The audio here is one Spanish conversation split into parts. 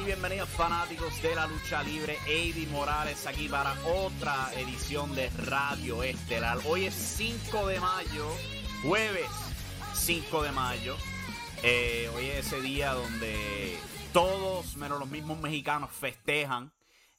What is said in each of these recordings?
y bienvenidos fanáticos de la lucha libre. Eddie Morales aquí para otra edición de Radio Estelar. Hoy es 5 de mayo, jueves 5 de mayo. Eh, hoy es ese día donde todos, menos los mismos mexicanos, festejan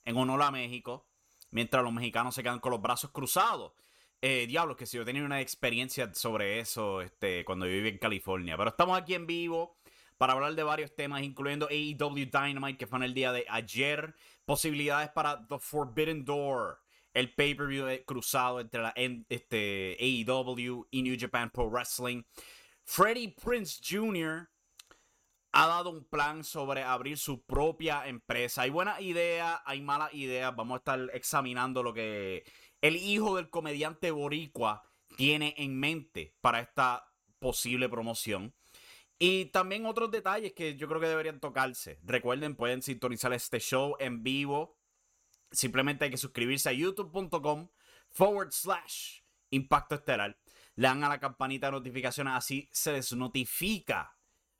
en honor a México, mientras los mexicanos se quedan con los brazos cruzados. Eh, diablos, que si yo tenía una experiencia sobre eso este, cuando viví en California. Pero estamos aquí en vivo para hablar de varios temas, incluyendo AEW Dynamite, que fue en el día de ayer. Posibilidades para The Forbidden Door, el pay-per-view cruzado entre la, este, AEW y New Japan Pro Wrestling. Freddie Prince Jr. ha dado un plan sobre abrir su propia empresa. Hay buenas ideas, hay malas ideas. Vamos a estar examinando lo que el hijo del comediante boricua tiene en mente para esta posible promoción. Y también otros detalles que yo creo que deberían tocarse. Recuerden, pueden sintonizar este show en vivo. Simplemente hay que suscribirse a youtube.com forward slash impacto estelar. Le dan a la campanita de notificaciones, así se les notifica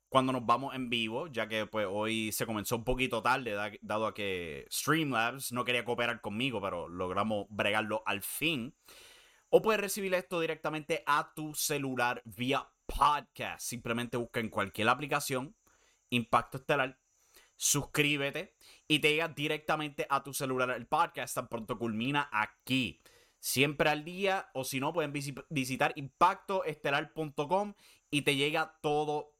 cuando nos vamos en vivo, ya que pues hoy se comenzó un poquito tarde, dado a que Streamlabs no quería cooperar conmigo, pero logramos bregarlo al fin. O puedes recibir esto directamente a tu celular vía podcast. Simplemente busca en cualquier aplicación Impacto Estelar, suscríbete y te llega directamente a tu celular el podcast tan pronto culmina aquí. Siempre al día, o si no, pueden visitar impactoestelar.com y te llega todo.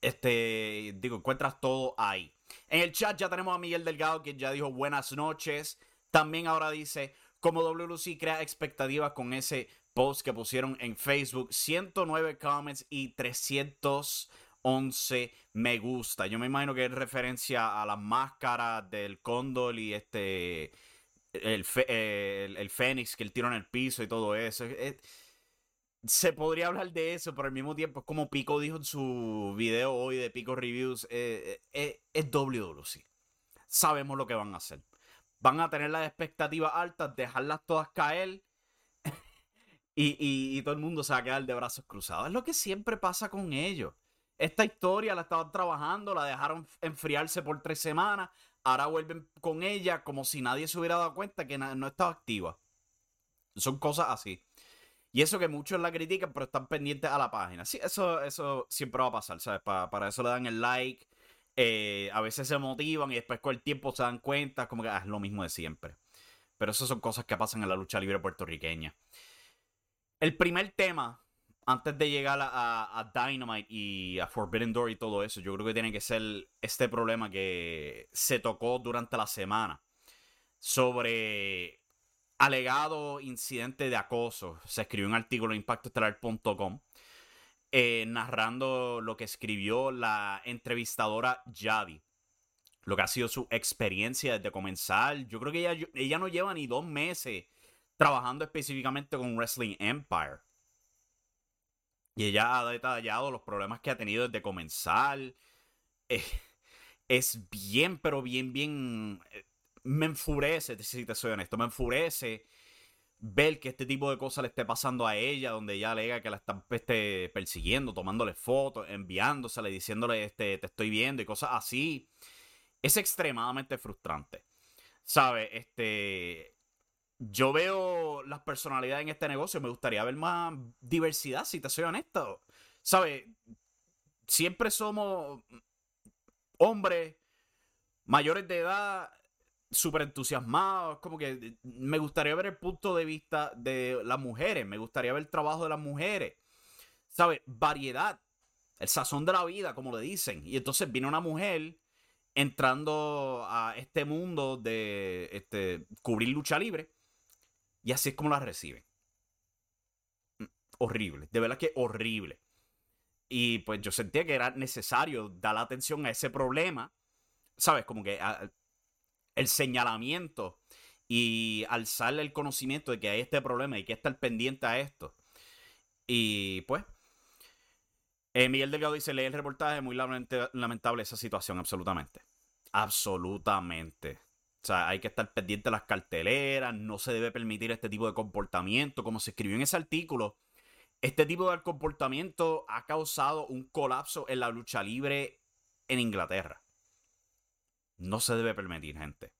Este, digo, encuentras todo ahí. En el chat ya tenemos a Miguel Delgado, que ya dijo buenas noches. También ahora dice, como WLC crea expectativas con ese post que pusieron en Facebook, 109 comments y 311 me gusta. Yo me imagino que es referencia a las máscaras del cóndor y este el, el, Fénix que el tiro en el piso y todo eso. se podría hablar de eso, pero al mismo tiempo como Pico dijo en su video hoy de Pico Reviews, eh, eh, es WWC. Sabemos lo que van a hacer. Van a tener las expectativas altas, dejarlas todas caer y, todo el mundo se va a quedar de brazos cruzados. Es lo que siempre pasa con ellos. Esta historia la estaban trabajando, la dejaron enfriarse por tres semanas. Ahora vuelven con ella como si nadie se hubiera dado cuenta que no estaba activa. Son cosas así. Y eso que muchos la critican, pero están pendientes a la página. Sí, eso, eso siempre va a pasar, ¿sabes? Para, eso le dan el like. Eh, a veces se motivan y después con el tiempo se dan cuenta, como que ah, es lo mismo de siempre. Pero eso son cosas que pasan en la lucha libre puertorriqueña. El primer tema, antes de llegar a, Dynamite y a Forbidden Door y todo eso, yo creo que tiene que ser este problema que se tocó durante la semana sobre alegado incidente de acoso. Se escribió un artículo en impactoestelar.com eh, narrando lo que escribió la entrevistadora Yadi. Lo que ha sido su experiencia desde comenzar. Yo creo que ella, ella no lleva ni dos meses trabajando específicamente con Wrestling Empire. Y ella ha detallado los problemas que ha tenido desde comenzar. Eh, es bien, pero bien, bien. Eh, me enfurece, si te soy honesto, me enfurece ver que este tipo de cosas le esté pasando a ella, donde ella alega que la están este, persiguiendo, tomándole fotos, enviándosele, diciéndole este, te estoy viendo y cosas así. Es extremadamente frustrante. ¿Sabe? Este. Yo veo las personalidades en este negocio. Me gustaría ver más diversidad, si te soy honesto. ¿Sabe? Siempre somos hombres mayores de edad súper entusiasmados. Como que me gustaría ver el punto de vista de las mujeres. Me gustaría ver el trabajo de las mujeres. ¿Sabe? Variedad. El sazón de la vida, como le dicen. Y entonces viene una mujer entrando a este mundo de este, cubrir lucha libre. Y así es como la reciben. Mm, horrible. De verdad que horrible. Y pues yo sentía que era necesario dar atención a ese problema. ¿Sabes? Como que el señalamiento y alzarle el conocimiento de que hay este problema y que estar pendiente a esto. Y pues, eh, Miguel Delgado dice, lee el reportaje, muy lamentable esa situación, absolutamente. Absolutamente. O sea, hay que estar pendiente de las carteleras, no se debe permitir este tipo de comportamiento. Como se escribió en ese artículo, este tipo de comportamiento ha causado un colapso en la lucha libre en Inglaterra. No se debe permitir, gente.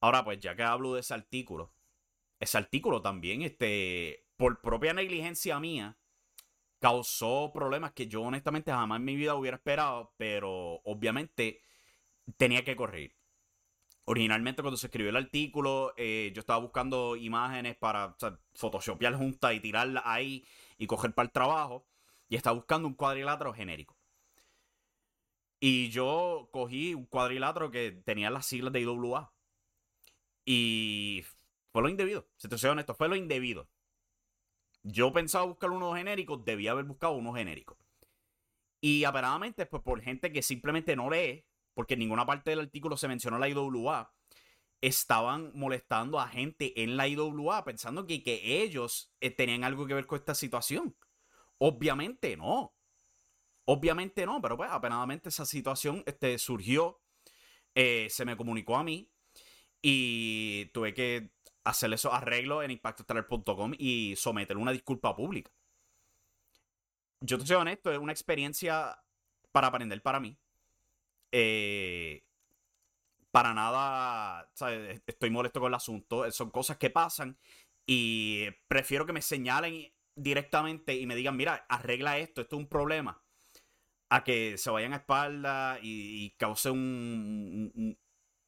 Ahora, pues ya que hablo de ese artículo, ese artículo también, este, por propia negligencia mía, causó problemas que yo honestamente jamás en mi vida hubiera esperado, pero obviamente tenía que correr. Originalmente cuando se escribió el artículo, eh, yo estaba buscando imágenes para o photoshopear juntas y tirarlas ahí y coger para el trabajo. Y estaba buscando un cuadrilátero genérico. Y yo cogí un cuadrilátero que tenía las siglas de IWA. Y fue lo indebido. Si te soy honesto, fue lo indebido. Yo pensaba buscar unos genéricos, debía haber buscado unos genéricos. Y aparentemente, pues por gente que simplemente no lee, porque en ninguna parte del artículo se mencionó la IWA, estaban molestando a gente en la IWA pensando que, que ellos eh, tenían algo que ver con esta situación. Obviamente no. Obviamente no, pero pues apenadamente esa situación este, surgió, eh, se me comunicó a mí y tuve que hacer esos arreglos en impactoestelar.com y someter una disculpa pública. Yo te soy honesto, es una experiencia para aprender para mí. Eh, para nada, estoy molesto con el asunto. Son cosas que pasan y prefiero que me señalen directamente y me digan, mira, arregla esto, esto es un problema a que se vayan a espalda y, cause un,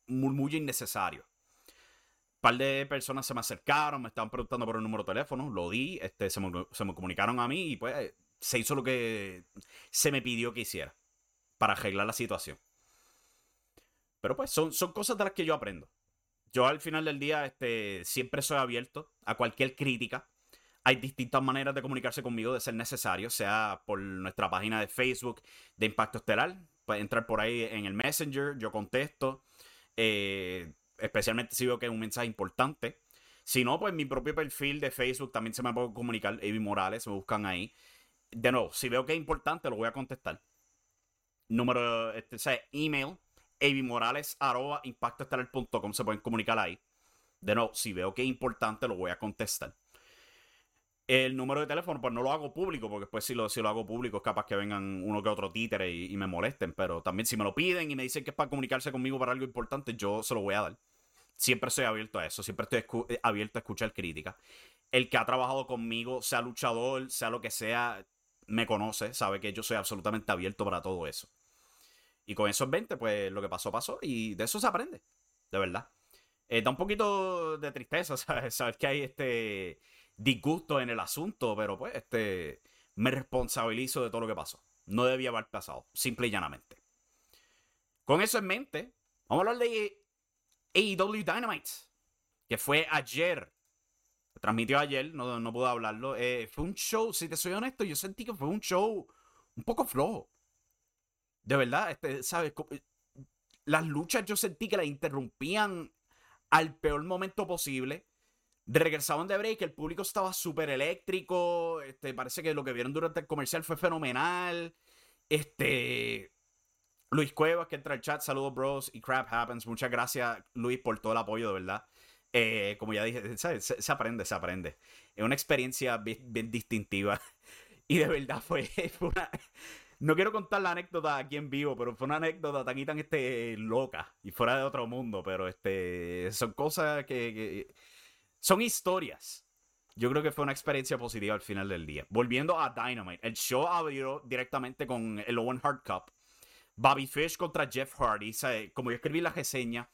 murmullo innecesario. Un par de personas se me acercaron, me estaban preguntando por el número de teléfono, lo di, este, se, me, se me comunicaron a mí y pues se hizo lo que se me pidió que hiciera para arreglar la situación. Pero pues son, son cosas de las que yo aprendo. Yo al final del día este, siempre soy abierto a cualquier crítica hay distintas maneras de comunicarse conmigo de ser necesario, sea por nuestra página de Facebook de Impacto Estelar. Puedes entrar por ahí en el Messenger, yo contesto. Eh, especialmente si veo que es un mensaje importante. Si no, pues mi propio perfil de Facebook también se me puede comunicar. Avi Morales, me buscan ahí. De nuevo, si veo que es importante, lo voy a contestar. Número, este, o email, avimorales, arroba, impactoestelar.com, se pueden comunicar ahí. De nuevo, si veo que es importante, lo voy a contestar. El número de teléfono, pues no lo hago público, porque después si lo, si lo hago público es capaz que vengan uno que otro títere y, me molesten. Pero también si me lo piden y me dicen que es para comunicarse conmigo para algo importante, yo se lo voy a dar. Siempre estoy abierto a eso, siempre estoy eh, abierto a escuchar críticas. El que ha trabajado conmigo, sea luchador, sea lo que sea, me conoce, sabe que yo soy absolutamente abierto para todo eso. Y con esos 20, pues lo que pasó, pasó. Y de eso se aprende, de verdad. Eh, da un poquito de tristeza, ¿sabes? Saber que hay este disgusto en el asunto, pero pues este me responsabilizo de todo lo que pasó. No debía haber pasado, simple y llanamente. Con eso en mente, vamos a hablar de AEW Dynamite, que fue ayer. Transmitió ayer, no, no pude hablarlo. Eh, fue un show, si te soy honesto, yo sentí que fue un show un poco flojo. De verdad, este, ¿sabes? Las luchas yo sentí que las interrumpían al peor momento posible regresaban de break, el público estaba súper eléctrico. Este, parece que lo que vieron durante el comercial fue fenomenal. Este. Luis Cuevas, que entra al chat, saludos, bros, y crap happens. Muchas gracias, Luis, por todo el apoyo, de verdad. Eh, como ya dije, Se, aprende, se aprende. Es una experiencia bien, distintiva. Y de verdad fue, una. No quiero contar la anécdota aquí en vivo, pero fue una anécdota tan y tan este, loca y fuera de otro mundo. Pero este, son cosas que son historias. Yo creo que fue una experiencia positiva al final del día. Volviendo a Dynamite, el show abrió directamente con el Owen Hart Cup. Bobby Fish contra Jeff Hardy. Como yo escribí la reseña,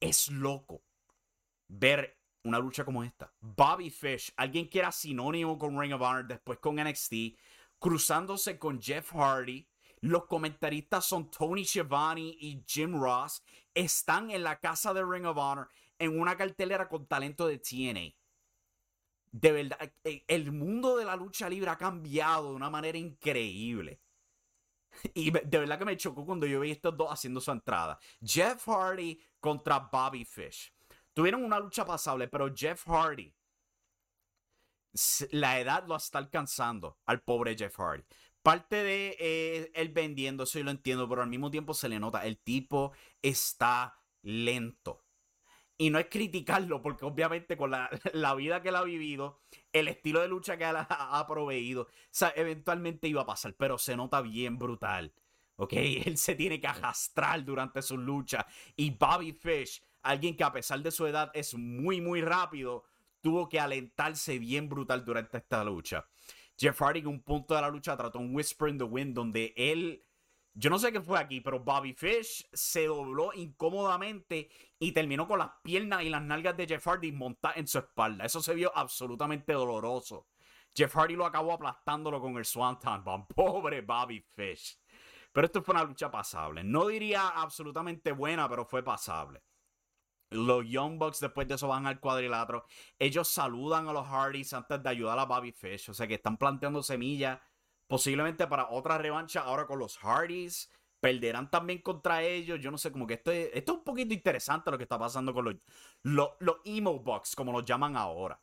es loco ver una lucha como esta. Bobby Fish, alguien que era sinónimo con Ring of Honor, después con NXT, cruzándose con Jeff Hardy. Los comentaristas son Tony Schiavone y Jim Ross. Están en la casa de Ring of Honor en una cartelera con talento de TNA. De verdad, eh, el mundo de la lucha libre ha cambiado de una manera increíble. Y de verdad que me chocó cuando yo vi estos dos haciendo su entrada. Jeff Hardy contra Bobby Fish. Tuvieron una lucha pasable, pero Jeff Hardy, la edad lo está alcanzando al pobre Jeff Hardy. Parte de eh, él vendiendo, eso yo lo entiendo, pero al mismo tiempo se le nota, el tipo está lento. Y no es criticarlo, porque obviamente con la, vida que él ha vivido, el estilo de lucha que él ha, proveído, o sea, eventualmente iba a pasar, pero se nota bien brutal. ¿Ok? Él se tiene que arrastrar durante su lucha. Y Bobby Fish, alguien que a pesar de su edad es muy, muy rápido, tuvo que alentarse bien brutal durante esta lucha. Jeff Hardy en un punto de la lucha trató un Whisper in the Wind donde él yo no sé qué fue aquí, pero Bobby Fish se dobló incómodamente y terminó con las piernas y las nalgas de Jeff Hardy montadas en su espalda. Eso se vio absolutamente doloroso. Jeff Hardy lo acabó aplastándolo con el Swanton Bomb. Pobre Bobby Fish. Pero esto fue una lucha pasable. No diría absolutamente buena, pero fue pasable. Los Young Bucks después de eso van al cuadrilátero. Ellos saludan a los Hardys antes de ayudar a Bobby Fish. O sea que están planteando semillas posiblemente para otra revancha ahora con los Hardys. Perderán también contra ellos. Yo no sé, como que esto es, esto es un poquito interesante lo que está pasando con los, los, los Emo Bucks, como los llaman ahora.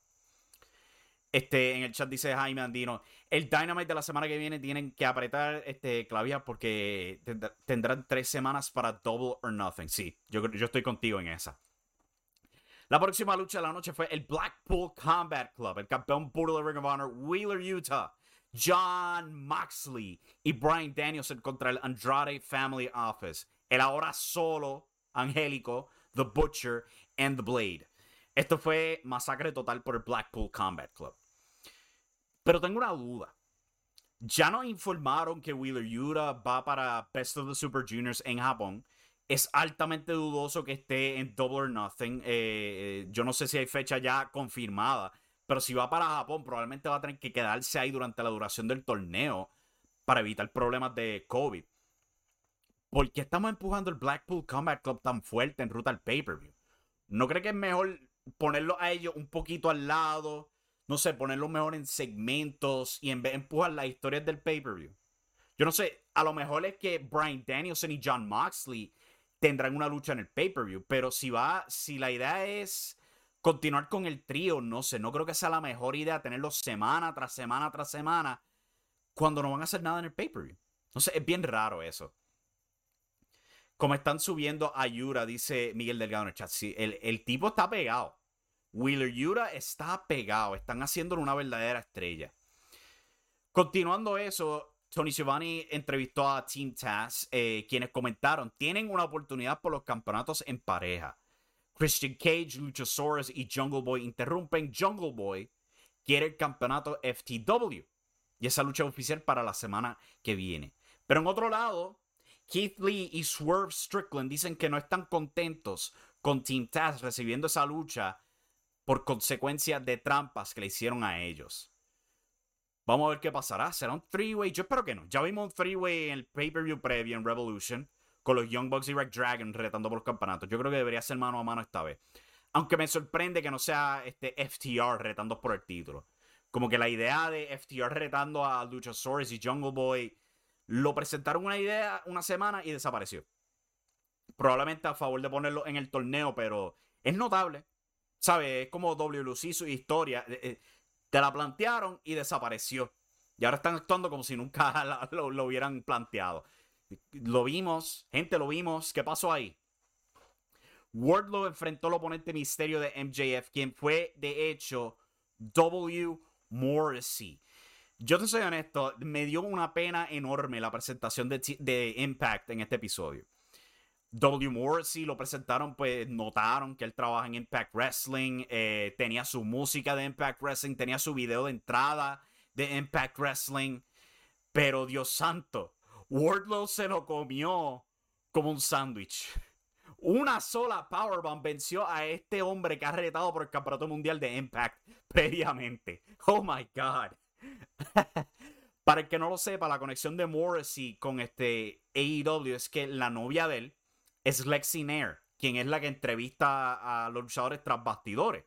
Este, en el chat dice Jaime Andino, el Dynamite de la semana que viene tienen que apretar este clavia porque tendrán tres semanas para Double or Nothing. Sí, yo, yo estoy contigo en esa. La próxima lucha de la noche fue el Blackpool Combat Club, el campeón puro de Ring of Honor, Wheeler, Utah, John Moxley y Brian Danielson contra el Andrade Family Office. El ahora solo angélico The Butcher and The Blade. Esto fue masacre total por el Blackpool Combat Club. Pero tengo una duda. Ya nos informaron que Wheeler Yuta va para Best of the Super Juniors en Japón. Es altamente dudoso que esté en Double or Nothing. Eh, eh, yo no sé si hay fecha ya confirmada pero si va para Japón, probablemente va a tener que quedarse ahí durante la duración del torneo para evitar problemas de COVID. ¿Por qué estamos empujando el Blackpool Combat Club tan fuerte en ruta al pay-per-view? ¿No cree que es mejor ponerlo a ellos un poquito al lado? No sé, ponerlo mejor en segmentos y en vez de empujar las historias del pay-per-view. Yo no sé, a lo mejor es que Brian Danielson y John Moxley tendrán una lucha en el pay-per-view, pero si va, si la idea es continuar con el trío, no sé, no creo que sea la mejor idea tenerlo semana tras semana tras semana cuando no van a hacer nada en el pay-per-view. Sé, es bien raro eso. Como están subiendo a Yura, dice Miguel Delgado en el chat. Sí, el, tipo está pegado. Wheeler Yura está pegado. Están haciéndolo una verdadera estrella. Continuando eso, Tony Giovanni entrevistó a Team Taz, eh, quienes comentaron, tienen una oportunidad por los campeonatos en pareja. Christian Cage, Luchasaurus y Jungle Boy interrumpen. Jungle Boy quiere el campeonato FTW. Y esa lucha oficial para la semana que viene. Pero en otro lado, Keith Lee y Swerve Strickland dicen que no están contentos con Team Taz recibiendo esa lucha por consecuencia de trampas que le hicieron a ellos. Vamos a ver qué pasará. ¿Será un three-way? Yo espero que no. Ya vimos un three-way en el pay-per-view previo en Revolution con los Young Bucks y Red Dragon retando por los campeonatos. Yo creo que debería ser mano a mano esta vez. Aunque me sorprende que no sea este FTR retando por el título. Como que la idea de FTR retando a Luchasaurus y Jungle Boy lo presentaron una idea una semana y desapareció. Probablemente a favor de ponerlo en el torneo, pero es notable. ¿sabes? Es como WLC su historia. Eh, eh, te la plantearon y desapareció. Y ahora están actuando como si nunca lo, hubieran planteado. Lo vimos, gente, lo vimos. ¿Qué pasó ahí? Wardlow enfrentó al oponente misterio de MJF, quien fue de hecho W. Morrissey. Yo te soy honesto, me dio una pena enorme la presentación de, de Impact en este episodio. W. Morrissey lo presentaron, pues notaron que él trabaja en Impact Wrestling, eh, tenía su música de Impact Wrestling, tenía su video de entrada de Impact Wrestling, pero Dios santo, Wardlow se lo comió como un sándwich. Una sola Powerbomb venció a este hombre que ha retado por el Campeonato Mundial de Impact previamente. Oh my God. Para el que no lo sepa, la conexión de Morrissey con este AEW es que la novia de él es Lexi Nair, quien es la que entrevista a los luchadores tras bastidores.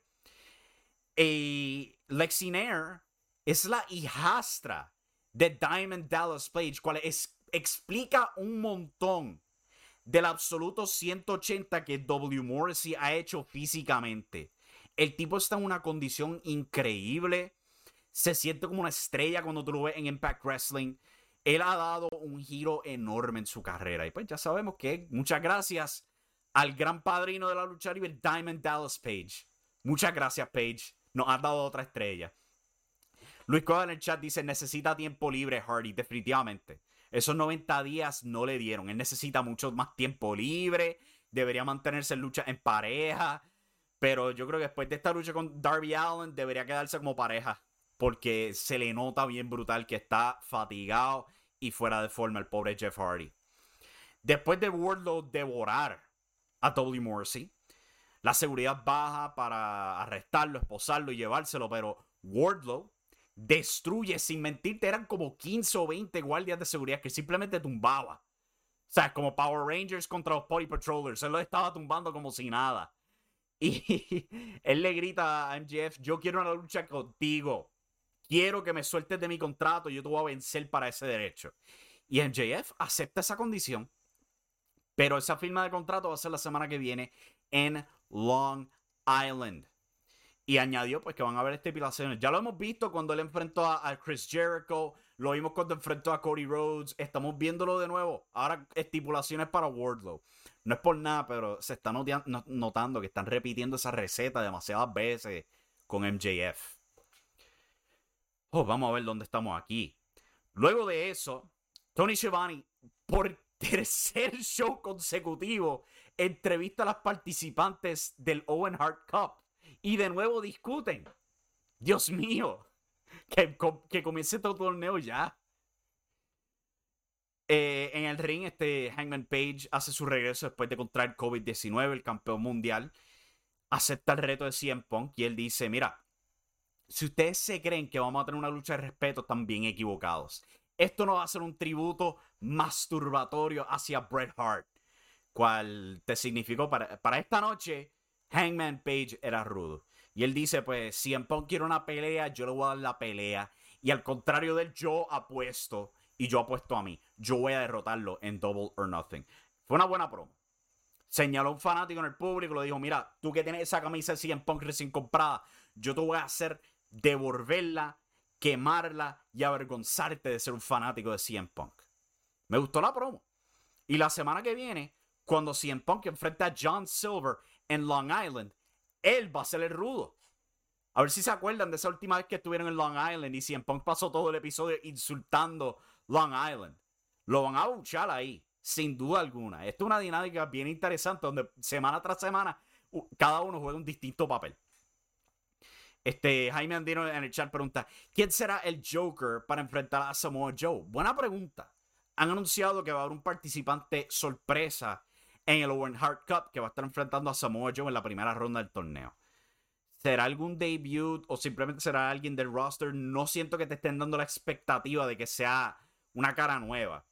Y Lexi Nair es la hijastra de Diamond Dallas Page, cual es, explica un montón del absoluto 180 que W. Morrissey ha hecho físicamente. El tipo está en una condición increíble. Se siente como una estrella cuando tú lo ves en Impact Wrestling. Él ha dado un giro enorme en su carrera. Y pues ya sabemos que muchas gracias al gran padrino de la lucha libre, Diamond Dallas Page. Muchas gracias, Page. Nos ha dado otra estrella. Luis Coda en el chat dice: Necesita tiempo libre, Hardy. Definitivamente. Esos 90 días no le dieron. Él necesita mucho más tiempo libre. Debería mantenerse en lucha en pareja. Pero yo creo que después de esta lucha con Darby Allen, debería quedarse como pareja. Porque se le nota bien brutal que está fatigado y fuera de forma el pobre Jeff Hardy. Después de Wardlow devorar a W. Morrissey, la seguridad baja para arrestarlo, esposarlo y llevárselo, pero Wardlow destruye, sin mentirte, eran como 15 o 20 guardias de seguridad que simplemente tumbaba. O sea, como Power Rangers contra los Party Patrollers. Él lo estaba tumbando como si nada. Y él le grita a MJF, yo quiero una lucha contigo. Quiero que me sueltes de mi contrato, yo te voy a vencer para ese derecho. Y MJF acepta esa condición. Pero esa firma de contrato va a ser la semana que viene en Long Island. Y añadió pues que van a haber estipulaciones. Ya lo hemos visto cuando él enfrentó a, Chris Jericho. Lo vimos cuando enfrentó a Cody Rhodes. Estamos viéndolo de nuevo. Ahora estipulaciones para Wardlow. No es por nada, pero se está notando que están repitiendo esa receta demasiadas veces con MJF. Oh, vamos a ver dónde estamos aquí. Luego de eso, Tony Schiavone, por tercer show consecutivo, entrevista a las participantes del Owen Hart Cup y de nuevo discuten. Dios mío, que, que comience todo el torneo ya. Eh, en el ring, este Hangman Page hace su regreso después de contraer COVID-19, el campeón mundial. Acepta el reto de CM Punk y él dice: Mira, si ustedes se creen que vamos a tener una lucha de respeto, están bien equivocados. Esto no va a ser un tributo masturbatorio hacia Bret Hart, cual te significó para, para esta noche Hangman Page era rudo. Y él dice, pues, si en Punk quiere una pelea, yo le voy a dar la pelea. Y al contrario de él, yo apuesto, y yo apuesto a mí. Yo voy a derrotarlo en Double or Nothing. Fue una buena promo. Señaló un fanático en el público, le dijo, mira, tú que tienes esa camisa de CM Punk recién comprada, yo te voy a hacer devolverla, quemarla y avergonzarte de ser un fanático de CM Punk. Me gustó la promo. Y la semana que viene, cuando CM Punk enfrenta a John Silver en Long Island, él va a ser el rudo. A ver si se acuerdan de esa última vez que estuvieron en Long Island y si en Punk pasó todo el episodio insultando Long Island. Lo van a buchar ahí, sin duda alguna. Esto es una dinámica bien interesante donde semana tras semana cada uno juega un distinto papel. Este, Jaime Andino en el chat pregunta: ¿Quién será el Joker para enfrentar a Samoa Joe? Buena pregunta. Han anunciado que va a haber un participante sorpresa en el Owen Hart Cup que va a estar enfrentando a Samoa Joe en la primera ronda del torneo. ¿Será algún debut o simplemente será alguien del roster? No siento que te estén dando la expectativa de que sea una cara nueva.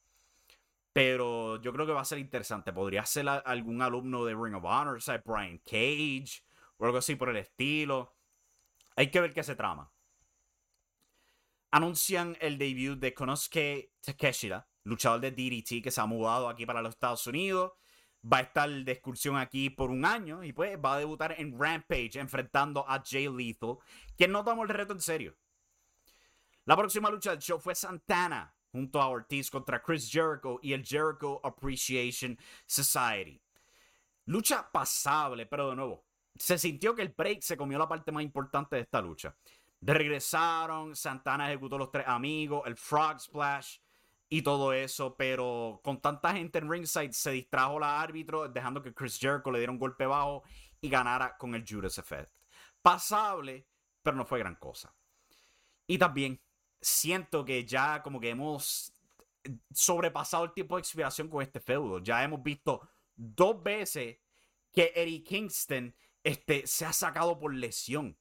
Pero yo creo que va a ser interesante. Podría ser algún alumno de Ring of Honor, o sea, Brian Cage o algo así por el estilo. Hay que ver qué se trama. Anuncian el debut de Konosuke Takeshita, luchador de DDT que se ha mudado aquí para los Estados Unidos va a estar de excursión aquí por un año y pues va a debutar en Rampage enfrentando a Jay Lethal, quien no tomó el reto en serio. La próxima lucha del show fue Santana junto a Ortiz contra Chris Jericho y el Jericho Appreciation Society. Lucha pasable, pero de nuevo, se sintió que el break se comió la parte más importante de esta lucha. Regresaron, Santana ejecutó los tres amigos, el Frog Splash y todo eso, pero con tanta gente en ringside se distrajo la árbitro, dejando que Chris Jericho le diera un golpe bajo y ganara con el Judas Effect. Pasable, pero no fue gran cosa. Y también siento que ya como que hemos sobrepasado el tiempo de expiración con este feudo. Ya hemos visto dos veces que Eddie Kingston este, se ha sacado por lesión.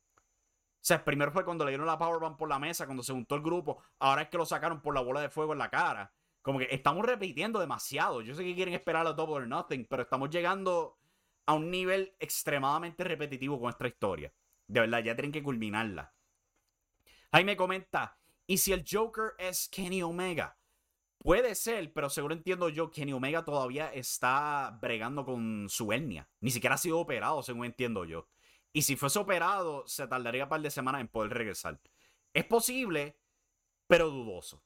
O sea, primero fue cuando le dieron la powerbomb por la mesa, cuando se juntó el grupo. Ahora es que lo sacaron por la bola de fuego en la cara. Como que estamos repitiendo demasiado. Yo sé que quieren esperar a Double or Nothing, pero estamos llegando a un nivel extremadamente repetitivo con nuestra historia. De verdad, ya tienen que culminarla. Jaime comenta, ¿y si el Joker es Kenny Omega? Puede ser, pero seguro entiendo yo, Kenny Omega todavía está bregando con su hernia. Ni siquiera ha sido operado, según entiendo yo. Y si fuese operado, se tardaría un par de semanas en poder regresar. Es posible, pero dudoso.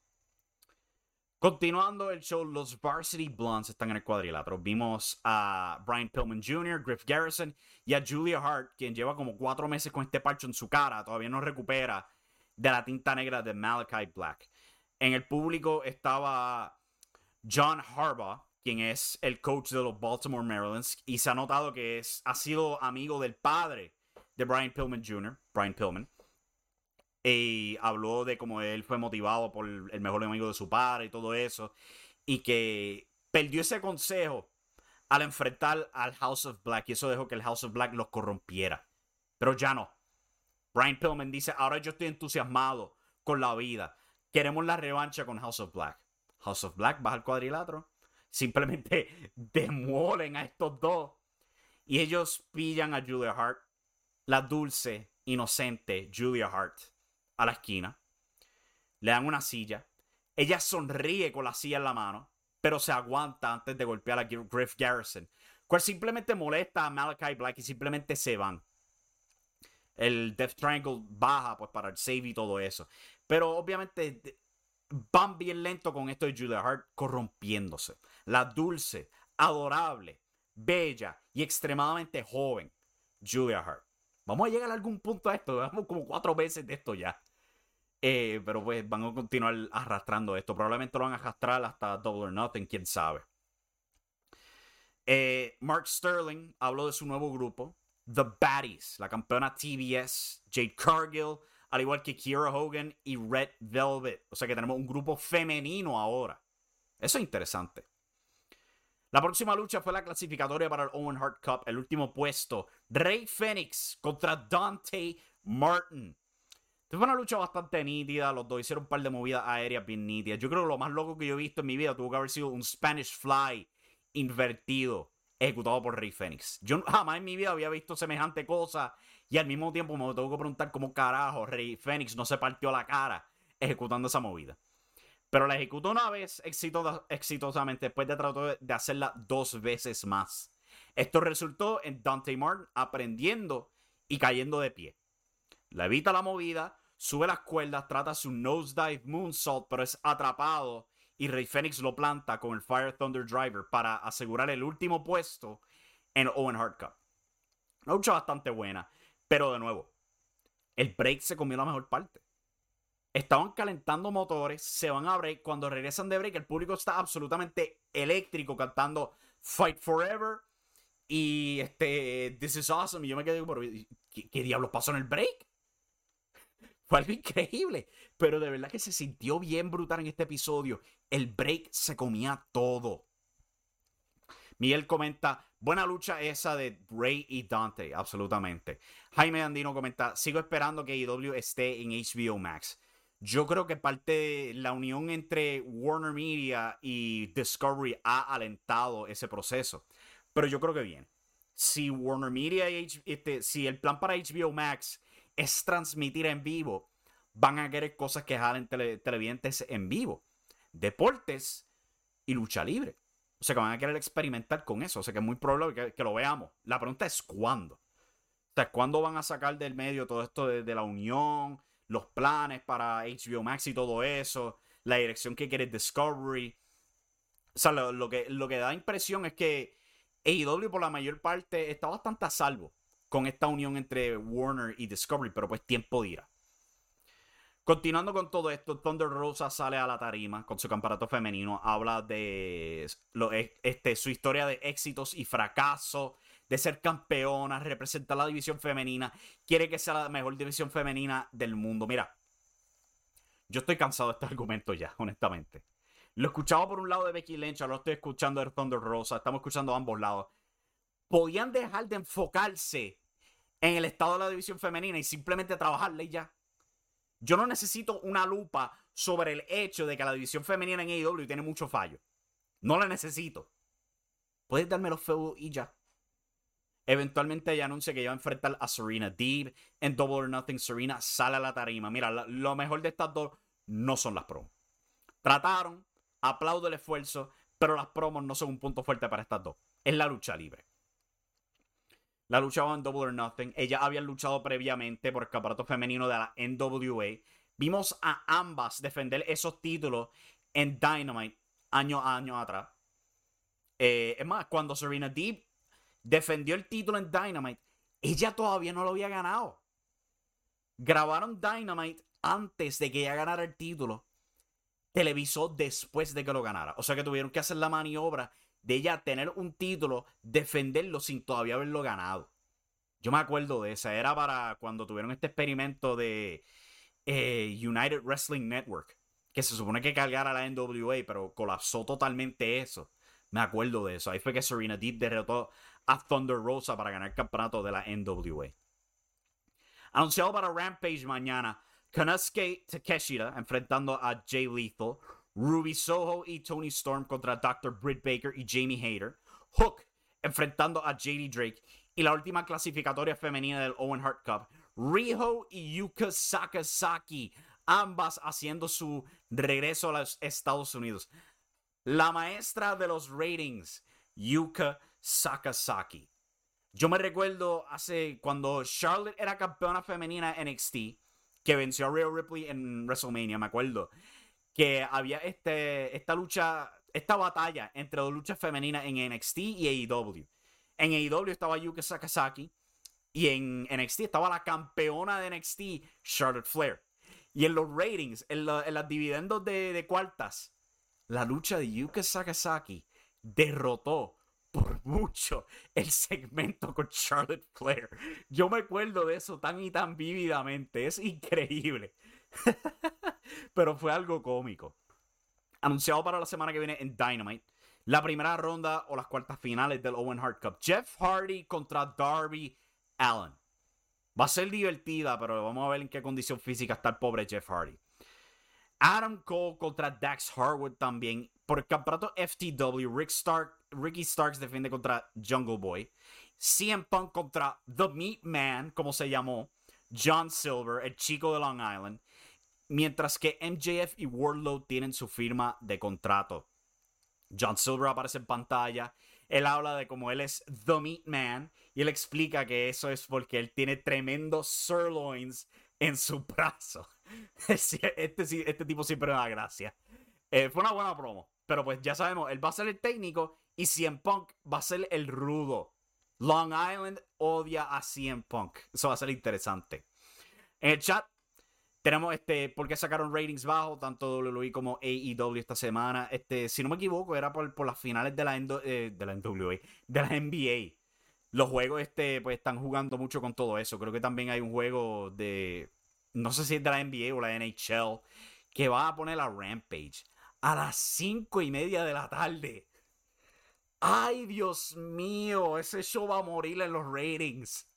Continuando el show, los Varsity Blondes están en el cuadrilátero. Vimos a Brian Pillman Jr., Griff Garrison y a Julia Hart, quien lleva como cuatro meses con este parcho en su cara. Todavía no recupera de la tinta negra de Malachi Black. En el público estaba John Harbaugh, quien es el coach de los Baltimore Marylands, y se ha notado que es, ha sido amigo del padre de Brian Pillman Jr., Brian Pillman. Y habló de cómo él fue motivado por el mejor amigo de su padre y todo eso. Y que perdió ese consejo al enfrentar al House of Black. Y eso dejó que el House of Black los corrompiera. Pero ya no. Brian Pillman dice, ahora yo estoy entusiasmado con la vida. Queremos la revancha con House of Black. House of Black baja al cuadrilátero. Simplemente demuelen a estos dos. Y ellos pillan a Julia Hart la dulce, inocente Julia Hart a la esquina. Le dan una silla. Ella sonríe con la silla en la mano, pero se aguanta antes de golpear a Griff Garrison, cual simplemente molesta a Malachi Black y simplemente se van. El Death Triangle baja pues para el save y todo eso. Pero obviamente van bien lento con esto de Julia Hart corrompiéndose. La dulce, adorable, bella y extremadamente joven Julia Hart. Vamos a llegar a algún punto a esto. Vamos como cuatro veces de esto ya. Eh, pero pues van a continuar arrastrando esto. Probablemente lo van a arrastrar hasta Double or Nothing, quién sabe. Eh, Mark Sterling habló de su nuevo grupo, The Baddies, la campeona TBS, Jade Cargill, al igual que Kiera Hogan y Red Velvet. O sea que tenemos un grupo femenino ahora. Eso es interesante. La próxima lucha fue la clasificatoria para el Owen Hart Cup, el último puesto. Rey Fénix contra Dante Martin. Esta fue una lucha bastante nítida. Los dos hicieron un par de movidas aéreas bien nítidas. Yo creo que lo más loco que yo he visto en mi vida tuvo que haber sido un Spanish Fly invertido, ejecutado por Rey Fénix. Yo jamás en mi vida había visto semejante cosa. Y al mismo tiempo me tengo que preguntar cómo carajo Rey Fénix no se partió la cara ejecutando esa movida. Pero la ejecutó una vez exitosamente después de tratar de hacerla dos veces más. Esto resultó en Dante Martin aprendiendo y cayendo de pie. La evita la movida, sube las cuerdas, trata su nosedive moonsault, pero es atrapado y Rey Fénix lo planta con el Fire Thunder Driver para asegurar el último puesto en Owen Hart Cup. Una lucha bastante buena, pero de nuevo, el break se comió la mejor parte. Estaban calentando motores, se van a break. Cuando regresan de break, el público está absolutamente eléctrico cantando Fight Forever y este This is Awesome. Y yo me quedé, ¿qué, qué diablos pasó en el break? Fue algo increíble. Pero de verdad que se sintió bien brutal en este episodio. El break se comía todo. Miguel comenta, buena lucha esa de Ray y Dante, absolutamente. Jaime Andino comenta, sigo esperando que IW esté en HBO Max yo creo que parte de la unión entre Warner Media y Discovery ha alentado ese proceso. Pero yo creo que bien. Si Warner Media y este, si el plan para HBO Max es transmitir en vivo, van a querer cosas que jalen televidentes en vivo. Deportes y lucha libre. O sea, que van a querer experimentar con eso. O sea, que es muy probable que, lo veamos. La pregunta es cuándo. O sea, ¿cuándo van a sacar del medio todo esto de, la unión, los planes para HBO Max y todo eso, la dirección que quiere Discovery? O sea, lo, que, lo que da impresión es que AEW por la mayor parte está bastante a salvo con esta unión entre Warner y Discovery, pero pues tiempo dirá. Continuando con todo esto, Thunder Rosa sale a la tarima con su campeonato femenino, habla de lo, este, su historia de éxitos y fracasos, de ser campeona, representar la división femenina, quiere que sea la mejor división femenina del mundo. Mira, yo estoy cansado de este argumento ya, honestamente. Lo escuchaba por un lado de Becky Lynch, lo estoy escuchando de Thunder Rosa, estamos escuchando a ambos lados. Podían dejar de enfocarse en el estado de la división femenina y simplemente trabajarle ya. Yo no necesito una lupa sobre el hecho de que la división femenina en AEW tiene mucho fallo. No la necesito. Puedes darme los feudos y ya. Eventualmente ella anuncia que ya va a enfrentar a Serena Deeb. En Double or Nothing, Serena sale a la tarima. Mira, lo mejor de estas dos no son las promos. Trataron, aplaudo el esfuerzo, pero las promos no son un punto fuerte para estas dos. Es la lucha libre. La luchaba en Double or Nothing. Ellas habían luchado previamente por el campeonato femenino de la NWA. Vimos a ambas defender esos títulos en Dynamite año a año atrás. Eh, es más, cuando Serena Deep defendió el título en Dynamite, ella todavía no lo había ganado. Grabaron Dynamite antes de que ella ganara el título. Televisó después de que lo ganara. O sea que tuvieron que hacer la maniobra de ella tener un título, defenderlo sin todavía haberlo ganado. Yo me acuerdo de esa. Era para cuando tuvieron este experimento de eh, United Wrestling Network. Que se supone que cargara la NWA, pero colapsó totalmente eso. Me acuerdo de eso. Ahí fue que Serena Deep derrotó a Thunder Rosa para ganar el campeonato de la NWA. Anunciado para Rampage mañana, Kanosuke Takeshita enfrentando a Jay Lethal. Ruby Soho y Tony Storm contra Dr. Britt Baker y Jamie Hayter. Hook enfrentando a JD Drake. Y la última clasificatoria femenina del Owen Hart Cup. Riho y Yuka Sakazaki. Ambas haciendo su regreso a los Estados Unidos. La maestra de los ratings, Yuka Sakazaki. Yo me recuerdo hace cuando Charlotte era campeona femenina en NXT, que venció a Rhea Ripley en WrestleMania, me acuerdo que había este, esta lucha, esta batalla entre dos luchas femeninas en NXT y AEW. En AEW estaba Yuka Sakazaki y en NXT estaba la campeona de NXT, Charlotte Flair. Y en los ratings, en, las dividendos de, de, cuartas, la lucha de Yuka Sakazaki derrotó por mucho el segmento con Charlotte Flair. Yo me acuerdo de eso tan y tan vívidamente. Es increíble. Pero fue algo cómico. Anunciado para la semana que viene en Dynamite. La primera ronda o las cuartas finales del Owen Hart Cup. Jeff Hardy contra Darby Allen. Va a ser divertida, pero vamos a ver en qué condición física está el pobre Jeff Hardy. Adam Cole contra Dax Harwood también. Por el campeonato FTW, Rick Stark, Ricky Starks defiende contra Jungle Boy. CM Punk contra The Meat Man, como se llamó. John Silver, el chico de Long Island. Mientras que MJF y Wardlow tienen su firma de contrato. John Silver aparece en pantalla. Él habla de cómo él es The Meat Man. Y él explica que eso es porque él tiene tremendos sirloins en su brazo. Este, este tipo siempre da gracia. Eh, fue una buena promo. Pero pues ya sabemos, él va a ser el técnico y CM Punk va a ser el rudo. Long Island odia a CM Punk. Eso va a ser interesante. En el chat tenemos este, porque sacaron ratings bajos, tanto WWE como AEW esta semana. Este, si no me equivoco, era por, las finales de la, eh, de la NWA, de la NBA. Los juegos este, pues, están jugando mucho con todo eso. Creo que también hay un juego de. No sé si es de la NBA o la NHL. Que va a poner la Rampage a las 5 y media de la tarde. Ay, Dios mío, ese show va a morir en los ratings.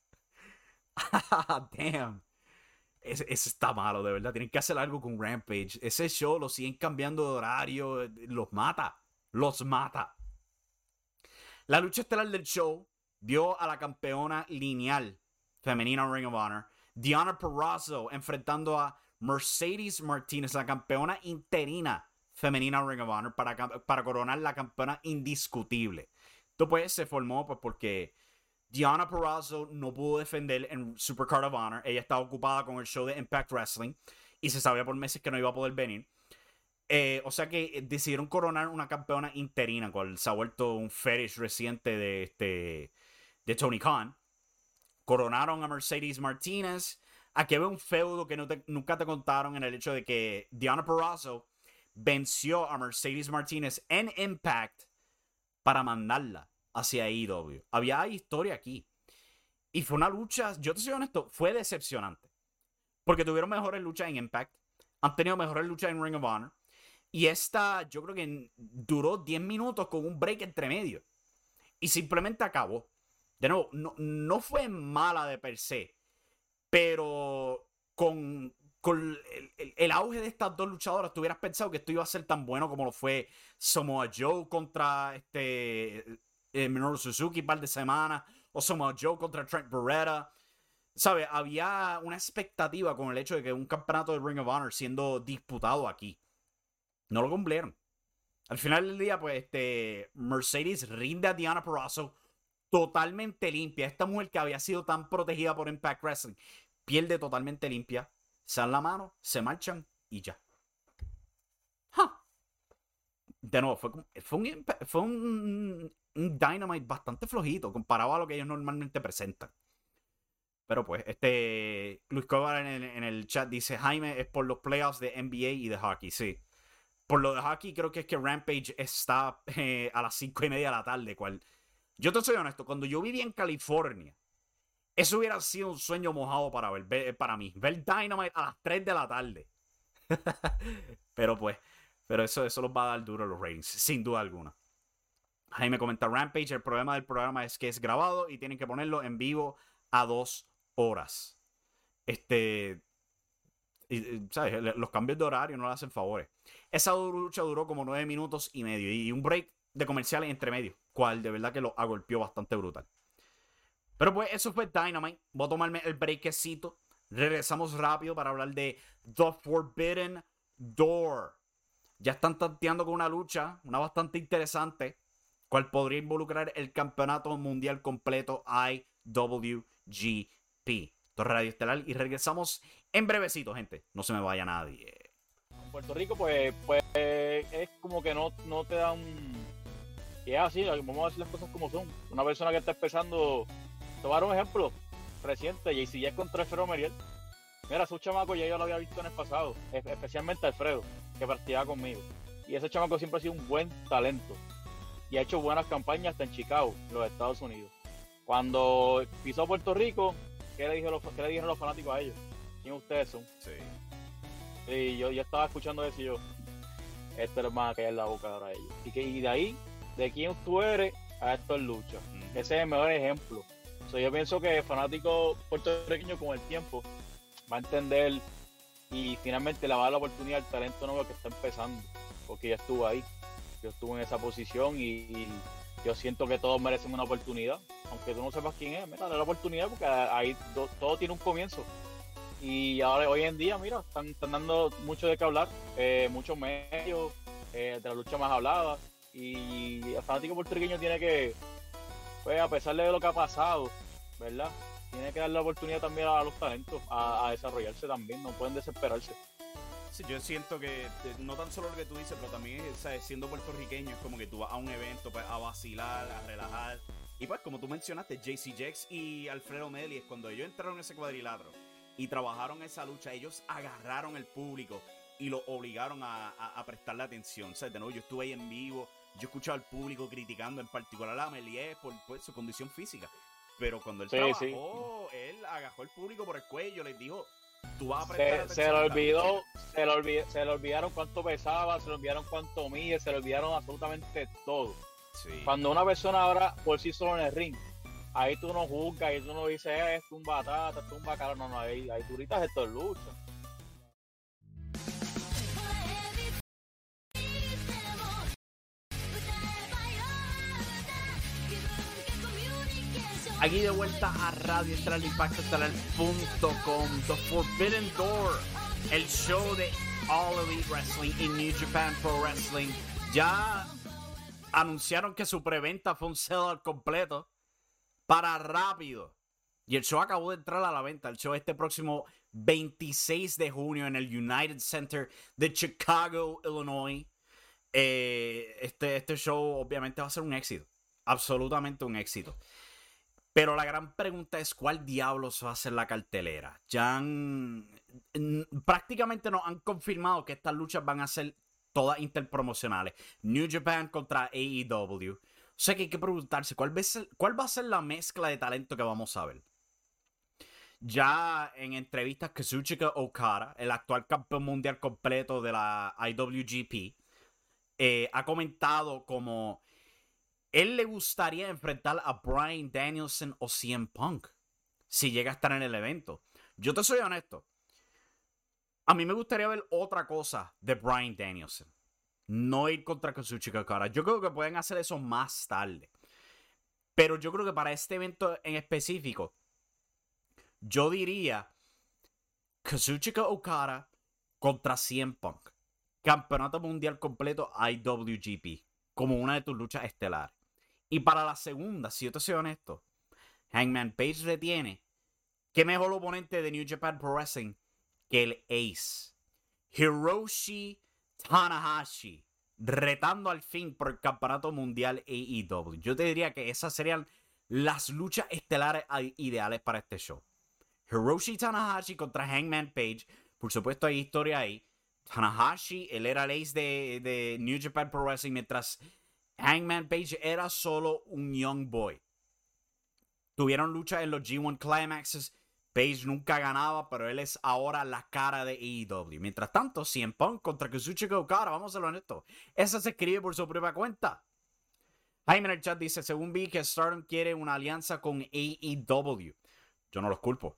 Damn. Ese, está malo, de verdad. Tienen que hacer algo con Rampage. Ese show lo siguen cambiando de horario. Los mata. Los mata. La lucha estelar del show vio a la campeona lineal femenina Ring of Honor, Diana Perrazzo, enfrentando a Mercedes Martinez, la campeona interina femenina Ring of Honor para, para coronar la campeona indiscutible. Esto pues se formó pues porque Diana Perazzo no pudo defender en Supercard of Honor. Ella estaba ocupada con el show de Impact Wrestling y se sabía por meses que no iba a poder venir. Eh, o sea que decidieron coronar una campeona interina, cual se ha vuelto un fetish reciente de, este, de Tony Khan. Coronaron a Mercedes Martinez. Aquí ve un feudo que nunca te contaron en el hecho de que Diana Perazzo venció a Mercedes Martinez en Impact para mandarla hacia AEW. Había historia aquí. Y fue una lucha, yo te soy honesto, fue decepcionante. Porque tuvieron mejores luchas en Impact, han tenido mejores luchas en Ring of Honor. Y esta, yo creo que duró 10 minutos con un break entre medio. Y simplemente acabó. De nuevo, no, no fue mala de per se. Pero con, con el, auge de estas dos luchadoras, tú hubieras pensado que esto iba a ser tan bueno como lo fue Samoa Joe contra este eh, Minoru Suzuki un par de semanas, o Samoa Joe contra Trent Beretta. ¿Sabes? Había una expectativa con el hecho de que un campeonato de Ring of Honor siendo disputado aquí. No lo cumplieron. Al final del día, pues, este, Mercedes rinde a Diana Perazzo totalmente limpia. Esta mujer que había sido tan protegida por Impact Wrestling pierde totalmente limpia. Se dan la mano, se marchan y ya. De nuevo, fue, un, fue un, Dynamite bastante flojito comparado a lo que ellos normalmente presentan. Pero pues, este Luis Cobar en el, chat dice, Jaime, es por los playoffs de NBA y de hockey, sí. Por lo de hockey creo que es que Rampage está eh, a las 5 y media de la tarde, cual... Yo te soy honesto, cuando yo vivía en California, eso hubiera sido un sueño mojado para ver, para mí. Ver Dynamite a las 3 de la tarde. pero pues, pero eso, eso los va a dar duro los ratings, sin duda alguna. Jaime comenta Rampage. El problema del programa es que es grabado y tienen que ponerlo en vivo a dos horas. Este. ¿sabes? Los cambios de horario no le hacen favores. Esa lucha duró como nueve minutos y medio. Y un break de comerciales entre medio. Cual de verdad que lo agolpeó bastante brutal. Pero pues eso fue Dynamite. Voy a tomarme el breakcito. Regresamos rápido para hablar de The Forbidden Door. Ya están tanteando con una lucha, una bastante interesante cual podría involucrar el campeonato mundial completo IWGP. Radio Estelar y regresamos en brevecito, gente. No se me vaya nadie. En Puerto Rico, pues, pues es como que no, no te dan. Que es así, vamos a decir las cosas como son. Una persona que está empezando. Tomar un ejemplo reciente, JCJ contra Alfredo Meriel. Mira, su chamaco ya yo lo había visto en el pasado, especialmente Alfredo, que practicaba conmigo. Y ese chamaco siempre ha sido un buen talento y ha hecho buenas campañas hasta en Chicago, los Estados Unidos. Cuando pisó Puerto Rico, ¿qué le, dijeron los, qué le dijeron los fanáticos a ellos? ¿Quién ustedes son? Sí. Y yo, yo estaba escuchando eso y yo, esto es más que en la boca ahora ellos. Y, que, y de ahí, de quién tú eres, a esto es lucha. Ese es el mejor ejemplo. Yo pienso que el fanático puertorriqueño con el tiempo va a entender y finalmente le va a dar la oportunidad al talento nuevo que está empezando, porque ya estuvo ahí yo estuve en esa posición y, yo siento que todos merecen una oportunidad. Aunque tú no sepas quién es, mira, dale la oportunidad porque ahí todo tiene un comienzo. Y ahora, hoy en día, mira, están, dando mucho de qué hablar, eh, muchos medios eh, de la lucha más hablada. Y el fanático puertorriqueño tiene que, pues, a pesar de lo que ha pasado, ¿verdad? Tiene que darle la oportunidad también a los talentos a desarrollarse también, no pueden desesperarse yo siento que no tan solo lo que tú dices, pero también ¿sabes? siendo puertorriqueño es como que tú vas a un evento pues, a vacilar, a relajar. Y pues como tú mencionaste, JC Jex y Alfredo Meli, cuando ellos entraron en ese cuadrilátero y trabajaron esa lucha, ellos agarraron el público y lo obligaron a, a, prestarle atención. ¿sabes? De nuevo, yo estuve ahí en vivo, yo escuchaba al público criticando en particular a Melié por, su condición física. Pero cuando él trabajó, él agajó el público por el cuello, les dijo, se, se, le olvidó, se le, se le olvidaron cuánto pesaba, se le olvidaron cuánto mide, se le olvidaron absolutamente todo. Cuando una persona ahora por sí solo en el ring, ahí tú no juzgas, ahí tú no dices, eh, es un batata, es un bacalao, no, no, ahí, ahí tú gritas esto es lucha. Aquí de vuelta a Radio Estelar Impacto Estelar.com. The Forbidden Door el show de All Elite Wrestling y New Japan Pro Wrestling ya anunciaron que su preventa fue un sellout completo para rápido. Y el show acabó de entrar a la venta. El show este próximo 26 de junio en el United Center de Chicago, Illinois. Eh, este, este show obviamente va a ser un éxito. Absolutamente un éxito. Pero la gran pregunta es cuál diablos va a ser la cartelera. Ya han, prácticamente nos han confirmado que estas luchas van a ser todas interpromocionales. New Japan contra AEW. O sea que hay que preguntarse cuál va, a ser, la mezcla de talento que vamos a ver. Ya en entrevistas, Kazuchika Okada, el actual campeón mundial completo de la IWGP, eh, ha comentado como él le gustaría enfrentar a Brian Danielson o CM Punk si llega a estar en el evento. Yo te soy honesto. A mí me gustaría ver otra cosa de Brian Danielson. No ir contra Kazuchika Okada. Yo creo que pueden hacer eso más tarde. Pero yo creo que para este evento en específico, yo diría Kazuchika Okada contra CM Punk. Campeonato Mundial completo IWGP. Como una de tus luchas estelares. Y para la segunda, si yo te soy honesto, Hangman Page retiene. ¿Qué mejor oponente de New Japan Pro Wrestling que el Ace? Hiroshi Tanahashi. Retando al fin por el campeonato mundial AEW. Yo te diría que esas serían las luchas estelares ideales para este show. Hiroshi Tanahashi contra Hangman Page. Por supuesto, hay historia ahí. Tanahashi, él era el ace de, de New Japan Pro Wrestling, mientras Hangman Page era solo un young boy. Tuvieron lucha en los G1 Climaxes. Page nunca ganaba, pero él es ahora la cara de AEW. Mientras tanto, CM Punk contra Kazuchika Okada, vamos a ser honestos. Esa se escribe por su propia cuenta. Jaime en el chat dice, según vi que Stardom quiere una alianza con AEW. Yo no los culpo.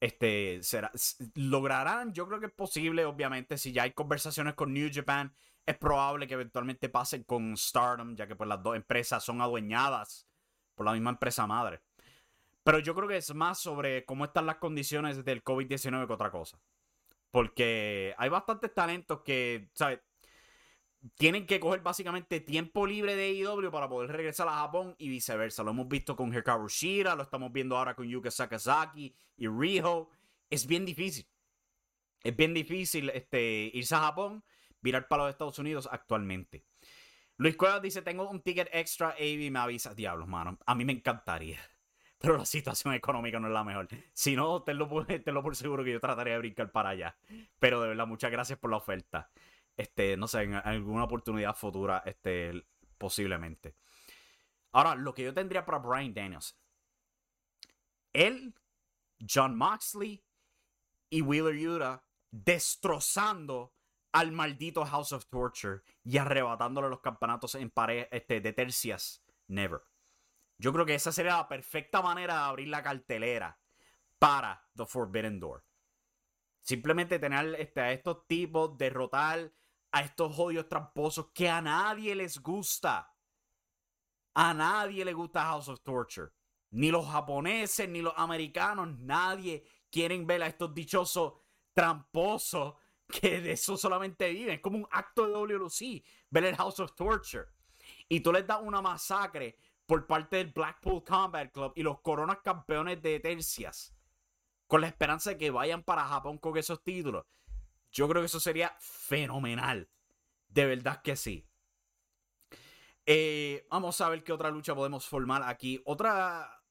Este, será, lograrán, yo creo que es posible, obviamente, si ya hay conversaciones con New Japan, es probable que eventualmente pasen con Stardom, ya que pues las dos empresas son adueñadas por la misma empresa madre. Pero yo creo que es más sobre cómo están las condiciones del COVID-19 que otra cosa. Porque hay bastantes talentos que, ¿sabes? Tienen que coger básicamente tiempo libre de IW para poder regresar a Japón y viceversa. Lo hemos visto con Hikaru Shira, lo estamos viendo ahora con Yuka Sakazaki y Riho. Es bien difícil. Es bien difícil este, irse a Japón, virar para los Estados Unidos actualmente. Luis Cuevas dice: Tengo un ticket extra, Avi, me avisa. Diablos, mano. A mí me encantaría. Pero la situación económica no es la mejor. Si no, por, tenlo por seguro que yo trataría de brincar para allá. Pero de verdad, muchas gracias por la oferta este, no sé, en alguna oportunidad futura, este, posiblemente. Ahora, lo que yo tendría para Brian Daniels. Él, John Moxley y Wheeler Yuta destrozando al maldito House of Torture y arrebatándole los campeonatos en pared este, de tercias. Never. Yo creo que esa sería la perfecta manera de abrir la cartelera para The Forbidden Door. Simplemente tener este, a estos tipos, derrotar a estos odios tramposos que a nadie les gusta. A nadie le gusta House of Torture. Ni los japoneses, ni los americanos, nadie quieren ver a estos dichosos tramposos que de eso solamente viven. Es como un acto de WLC ver el House of Torture. Y tú les das una masacre por parte del Blackpool Combat Club y los coronas campeones de tercias. Con la esperanza de que vayan para Japón con esos títulos. Yo creo que eso sería fenomenal. De verdad que sí. Eh, vamos a ver qué otra lucha podemos formar aquí. Otra.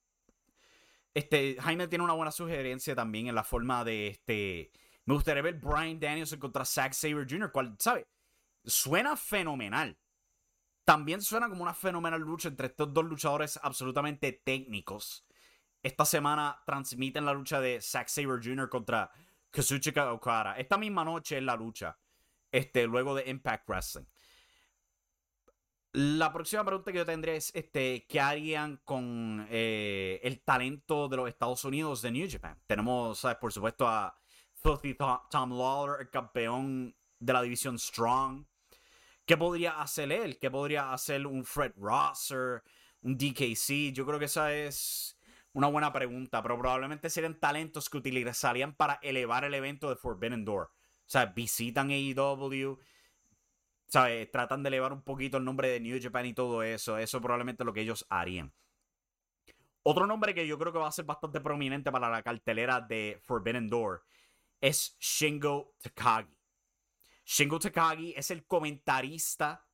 Este, Jaime tiene una buena sugerencia también en la forma de este. Me gustaría ver Brian Danielson contra Zack Saber Jr., cual, ¿sabe? Suena fenomenal. También suena como una fenomenal lucha entre estos dos luchadores absolutamente técnicos. Esta semana transmiten la lucha de Zack Saber Jr. contra Kazuchika Okada. Esta misma noche en la lucha. Este, luego de Impact Wrestling. La próxima pregunta que yo tendré es: este, ¿qué harían con eh, el talento de los Estados Unidos de New Japan? Tenemos, ¿sabes? por supuesto, a Filthy Tom Lawler, el campeón de la división Strong. ¿Qué podría hacer él? ¿Qué podría hacer un Fred Rosser? Un DKC. Yo creo que esa es una buena pregunta, pero probablemente serían talentos que utilizarían para elevar el evento de Forbidden Door. O sea, visitan AEW, ¿sabes? Tratan de elevar un poquito el nombre de New Japan y todo eso. Eso probablemente es lo que ellos harían. Otro nombre que yo creo que va a ser bastante prominente para la cartelera de Forbidden Door es Shingo Takagi. Shingo Takagi es el comentarista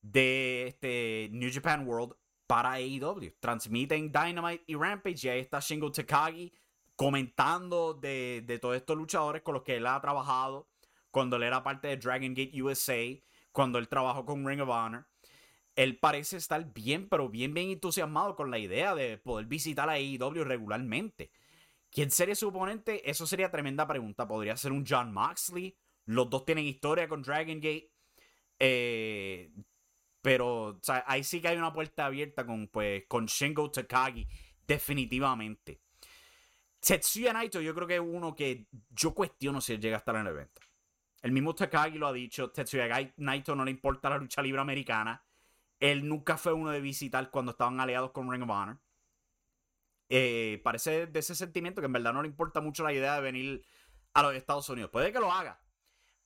de este New Japan World para AEW. Transmiten Dynamite y Rampage y ahí está Shingo Takagi comentando de, de todos estos luchadores con los que él ha trabajado cuando él era parte de Dragon Gate USA, cuando él trabajó con Ring of Honor. Él parece estar bien, pero bien, bien entusiasmado con la idea de poder visitar a AEW regularmente. ¿Quién sería su oponente? Eso sería tremenda pregunta. Podría ser un John Moxley. Los dos tienen historia con Dragon Gate. Eh, pero ahí sí que hay una puerta abierta con, pues, con Shingo Takagi. Definitivamente. Tetsuya Naito yo creo que es uno que yo cuestiono si él llega a estar en el evento. El mismo Takagi lo ha dicho. Tetsuya Naito no le importa la lucha libre americana. Él nunca fue uno de visitar cuando estaban aliados con Ring of Honor. Eh, parece de ese sentimiento que en verdad no le importa mucho la idea de venir a los Estados Unidos. Puede que lo haga,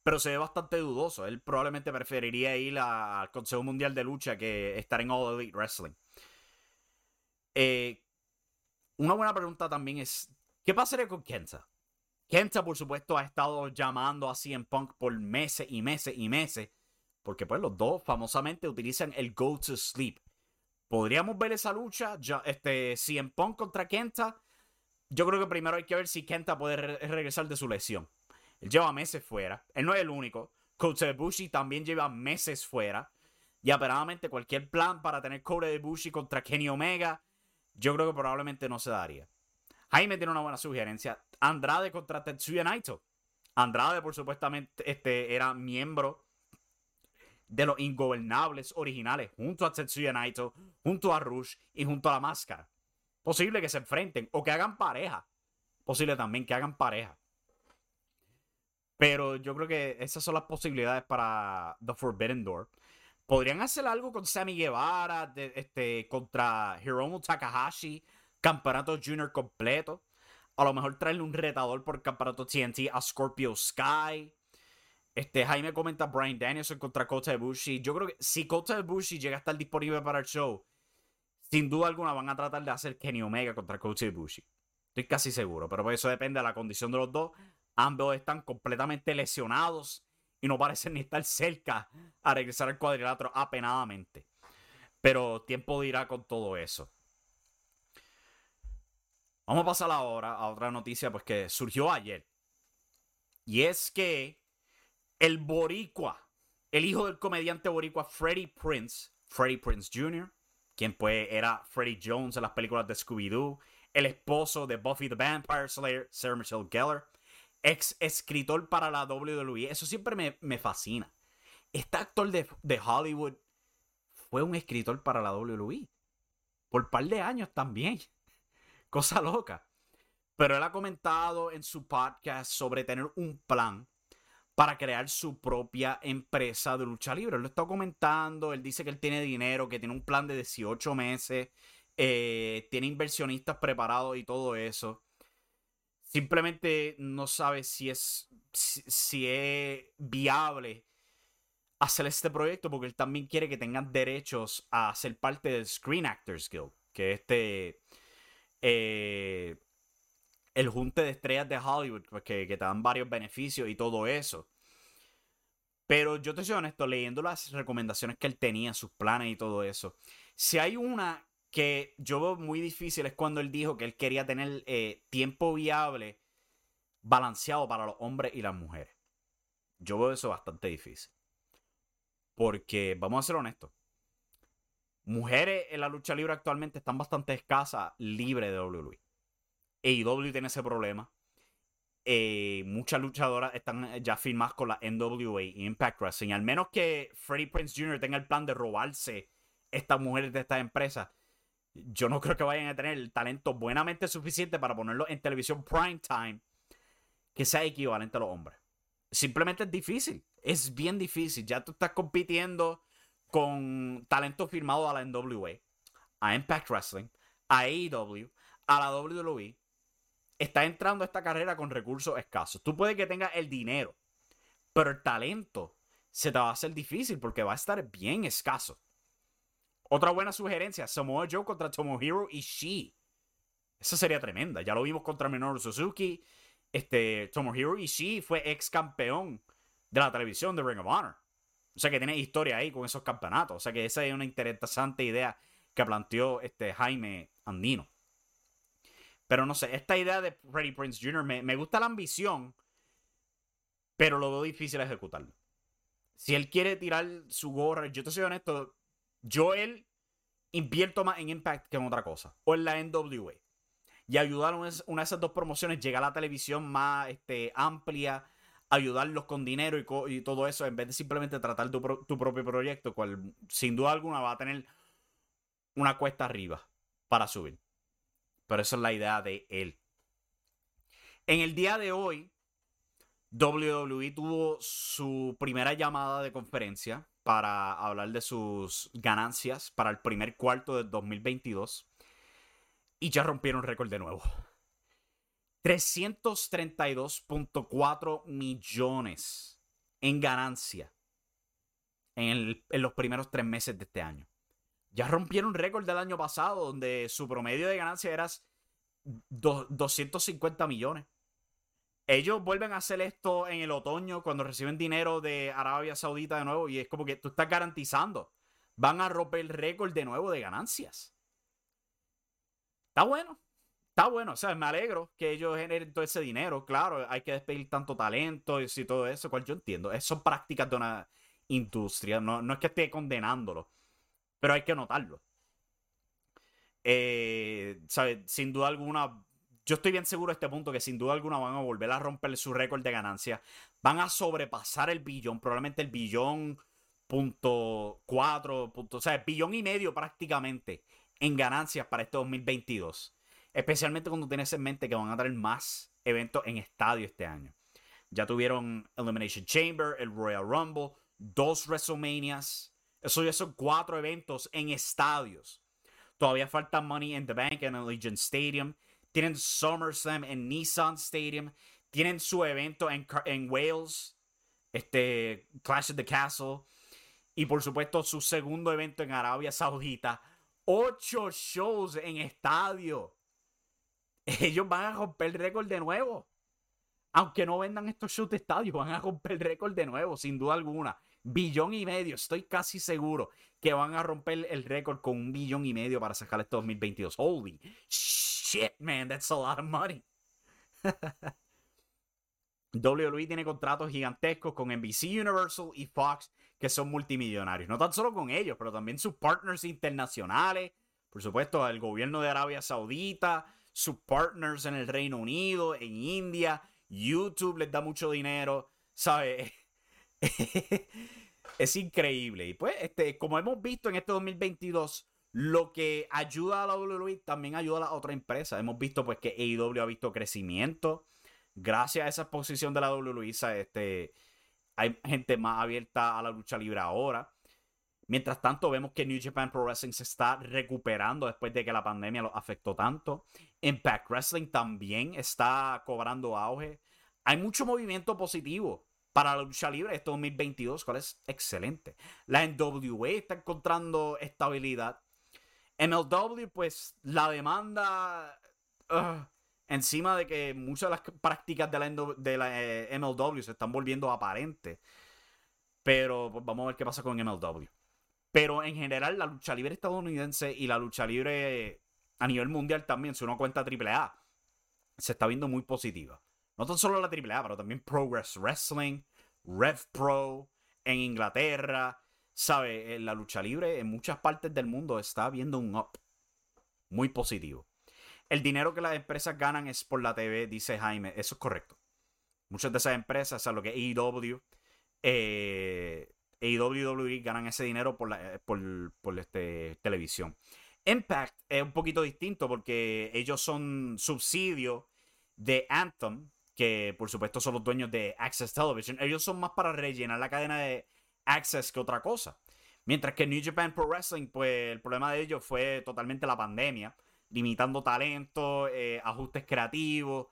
pero se ve bastante dudoso. Él probablemente preferiría ir al Consejo Mundial de Lucha que estar en All Elite Wrestling. Eh, una buena pregunta también es, ¿qué pasaría con Kenta? Kenta, por supuesto, ha estado llamando a CM Punk por meses y meses y meses, porque pues los dos famosamente utilizan el Go to Sleep. ¿Podríamos ver esa lucha? Ya, este, CM Punk contra Kenta. Yo creo que primero hay que ver si Kenta puede regresar de su lesión. Él lleva meses fuera. Él no es el único. Kota Ibushi también lleva meses fuera. Y aperadamente cualquier plan para tener Kota Ibushi contra Kenny Omega, yo creo que probablemente no se daría. Jaime tiene una buena sugerencia. Andrade contra Tetsuya Naito. Andrade, por supuestamente, este, era miembro de los ingobernables originales, junto a Tetsuya Naito, junto a Rush y junto a la máscara. Posible que se enfrenten o que hagan pareja. Posible también que hagan pareja. Pero yo creo que esas son las posibilidades para The Forbidden Door. Podrían hacer algo con Sammy Guevara, este, contra Hiromu Takahashi, campeonato junior completo. A lo mejor traerle un retador por campeonato TNT a Scorpio Sky. Este, Jaime comenta Brian Danielson contra Kota Ibushi. Yo creo que si Kota Ibushi llega a estar disponible para el show, sin duda alguna van a tratar de hacer Kenny Omega contra Kota Ibushi. Estoy casi seguro, pero pues eso depende de la condición de los dos. Ambos están completamente lesionados y no parecen ni estar cerca a regresar al cuadrilátero apenadamente. Pero tiempo dirá con todo eso. Vamos a pasar ahora a otra noticia pues que surgió ayer. Y es que el boricua, el hijo del comediante boricua Freddie Prince, Freddie Prince Jr., quien pues era Freddie Jones en las películas de Scooby-Doo, el esposo de Buffy the Vampire Slayer, Sarah Michelle Gellar, ex escritor para la WWE. Eso siempre me, fascina. Este actor de, de, Hollywood fue un escritor para la WWE. Por un par de años también. Cosa loca. Pero él ha comentado en su podcast sobre tener un plan para crear su propia empresa de lucha libre. Él lo está comentando, él dice que él tiene dinero, que tiene un plan de 18 meses, eh, tiene inversionistas preparados y todo eso simplemente no sabe si es, si, es viable hacer este proyecto porque él también quiere que tengan derechos a ser parte del Screen Actors Guild, que este eh, el junte de estrellas de Hollywood, pues, que, te dan varios beneficios y todo eso. Pero yo te soy honesto, leyendo las recomendaciones que él tenía, sus planes y todo eso, si hay una que yo veo muy difícil es cuando él dijo que él quería tener eh, tiempo viable balanceado para los hombres y las mujeres. Yo veo eso bastante difícil. Porque, vamos a ser honestos, mujeres en la lucha libre actualmente están bastante escasas libre de WWE. AEW tiene ese problema. Eh, muchas luchadoras están ya firmadas con la NWA y Impact Wrestling. Al menos que Freddie Prince Jr. tenga el plan de robarse estas mujeres de estas empresas, yo no creo que vayan a tener el talento buenamente suficiente para ponerlo en televisión prime time que sea equivalente a los hombres. Simplemente es difícil. Es bien difícil. Ya tú estás compitiendo con talento firmado a la NWA, a Impact Wrestling, a AEW, a la WWE está entrando a esta carrera con recursos escasos. Tú puedes que tengas el dinero, pero el talento se te va a hacer difícil porque va a estar bien escaso. Otra buena sugerencia, Samoa Joe contra Tomohiro Ishii. Esa sería tremenda. Ya lo vimos contra Minoru Suzuki. Este, Tomohiro Ishii fue ex campeón de la televisión de Ring of Honor. O sea que tiene historia ahí con esos campeonatos. O sea que esa es una interesante idea que planteó este Jaime Andino. Pero no sé, esta idea de Freddie Prince Jr. Me, me gusta la ambición, pero lo veo difícil ejecutarlo. Si él quiere tirar su gorra, yo te soy honesto, yo él invierto más en Impact que en otra cosa. O en la NWA. Y ayudar a una de esas dos promociones, llegar a la televisión más este, amplia, ayudarlos con dinero y, todo eso, en vez de simplemente tratar tu, tu, propio proyecto, cual sin duda alguna va a tener una cuesta arriba para subir. Pero esa es la idea de él. En el día de hoy, WWE tuvo su primera llamada de conferencia para hablar de sus ganancias para el primer cuarto del 2022. Y ya rompieron récord de nuevo. 332.4 millones en ganancia en, en, los primeros tres meses de este año. Ya rompieron récord del año pasado, donde su promedio de ganancia era 250 millones. Ellos vuelven a hacer esto en el otoño cuando reciben dinero de Arabia Saudita de nuevo y es como que tú estás garantizando. Van a romper el récord de nuevo de ganancias. Está bueno. Está bueno. O sea, me alegro que ellos generen todo ese dinero. Claro, hay que despedir tanto talento y todo eso, cual yo entiendo. Son prácticas de una industria. No, no es que esté condenándolo, pero hay que notarlo. Eh, Sin duda alguna, yo estoy bien seguro a este punto que sin duda alguna van a volver a romper su récord de ganancia. Van a sobrepasar el billón, probablemente el billón punto cuatro, o sea, billón y medio prácticamente en ganancias para este 2022. Especialmente cuando tienes en mente que van a tener más eventos en estadio este año. Ya tuvieron Elimination Chamber, el Royal Rumble, dos WrestleManias. Eso ya son cuatro eventos en estadios. Todavía falta Money in the Bank en Allegiant Stadium. Tienen SummerSlam en Nissan Stadium. Tienen su evento en, en Wales. Este Clash of the Castle. Y por supuesto su segundo evento en Arabia Saudita. Ocho shows en estadio. Ellos van a romper el récord de nuevo. Aunque no vendan estos shows de estadio, van a romper el récord de nuevo, sin duda alguna. Billón y medio, estoy casi seguro que van a romper el récord con un billón y medio para sacar este 2022. Holy shit, man, that's a lot of money. WWE tiene contratos gigantescos con NBC Universal y Fox que son multimillonarios. No tan solo con ellos, pero también sus partners internacionales. Por supuesto, el gobierno de Arabia Saudita, sus partners en el Reino Unido, en India. YouTube les da mucho dinero. ¿Sabes? es increíble. Y pues, este, como hemos visto en este 2022, lo que ayuda a la WWE también ayuda a la otra empresa. Hemos visto pues que AEW ha visto crecimiento. Gracias a esa exposición de la WWE, este, hay gente más abierta a la lucha libre ahora. Mientras tanto, vemos que New Japan Pro Wrestling se está recuperando después de que la pandemia lo afectó tanto. Impact Wrestling también está cobrando auge. Hay mucho movimiento positivo para la lucha libre este 2022, cual es excelente. La NWA está encontrando estabilidad. MLW, pues la demanda encima de que muchas de las prácticas de la, de la eh, MLW se están volviendo aparentes. Pero pues, vamos a ver qué pasa con MLW. Pero en general, la lucha libre estadounidense y la lucha libre a nivel mundial también, si uno cuenta AAA, se está viendo muy positiva. No tan solo la AAA, pero también Progress Wrestling, Rev Pro en Inglaterra. ¿Sabe? La lucha libre en muchas partes del mundo está viendo un up muy positivo. El dinero que las empresas ganan es por la TV, dice Jaime. Eso es correcto. Muchas de esas empresas, o sea, lo que es AEW, eh, AEW e ganan ese dinero por, la, por, por este, televisión. Impact es un poquito distinto porque ellos son subsidios de Anthem, que por supuesto son los dueños de Access Television, ellos son más para rellenar la cadena de Access que otra cosa. Mientras que New Japan Pro Wrestling, pues el problema de ellos fue totalmente la pandemia. limitando talento, eh, ajustes creativos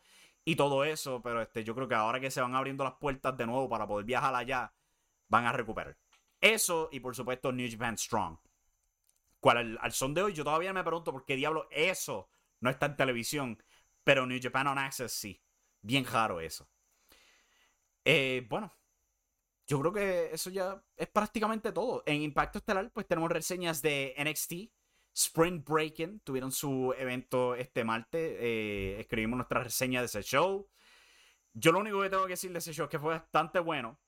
y todo eso. Pero este, yo creo que ahora que se van abriendo las puertas de nuevo para poder viajar allá, van a recuperar. Eso y por supuesto New Japan Strong. Cual al, son de hoy yo todavía me pregunto por qué diablo eso no está en televisión, pero New Japan on Access sí. Bien raro eso. Eh, bueno, yo creo que eso ya es prácticamente todo. En Impacto Estelar, pues tenemos reseñas de NXT, Spring Breaking, tuvieron su evento este martes. Eh, escribimos nuestra reseña de ese show. Yo lo único que tengo que decir de ese show es que fue bastante bueno,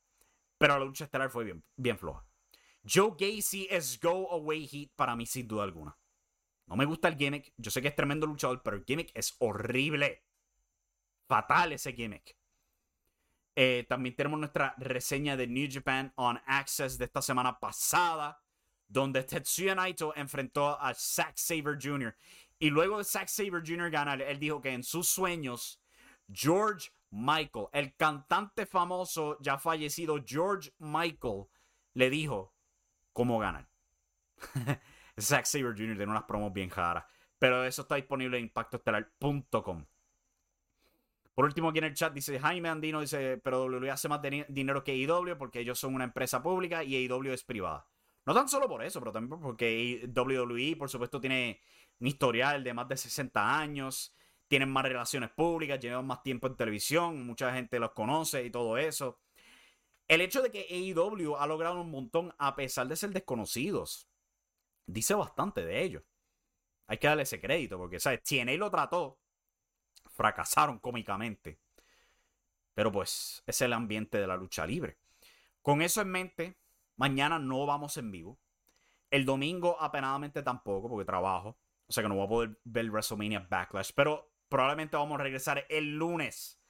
pero la lucha estelar fue bien, bien floja. Joe Gacy es Go Away Heat para mí, sin duda alguna. No me gusta el gimmick. Yo sé que es tremendo luchador, pero el gimmick es horrible. Fatal ese gimmick. Eh, también tenemos nuestra reseña de New Japan on Access de esta semana pasada, donde Tetsuya Naito enfrentó a Zack Saber Jr. Y luego de Zack Saber Jr. ganar, él dijo que en sus sueños, George Michael, el cantante famoso ya fallecido George Michael, le dijo cómo ganar. Zack Saber Jr. tiene unas promos bien caras. Pero eso está disponible en impactoestelar.com. Por último, aquí en el chat dice Jaime Andino, dice, pero WWE hace más dinero que AEW porque ellos son una empresa pública y AEW es privada. No tan solo por eso, pero también porque WWE, por supuesto, tiene un historial de más de 60 años, tienen más relaciones públicas, llevan más tiempo en televisión, mucha gente los conoce y todo eso. El hecho de que AEW ha logrado un montón a pesar de ser desconocidos, dice bastante de ellos. Hay que darle ese crédito, porque, ¿sabes? TNA lo trató, fracasaron cómicamente. Pero pues es el ambiente de la lucha libre. Con eso en mente, mañana no vamos en vivo. El domingo apenadamente tampoco, porque trabajo. O sea que no voy a poder ver WrestleMania Backlash. Pero probablemente vamos a regresar el lunes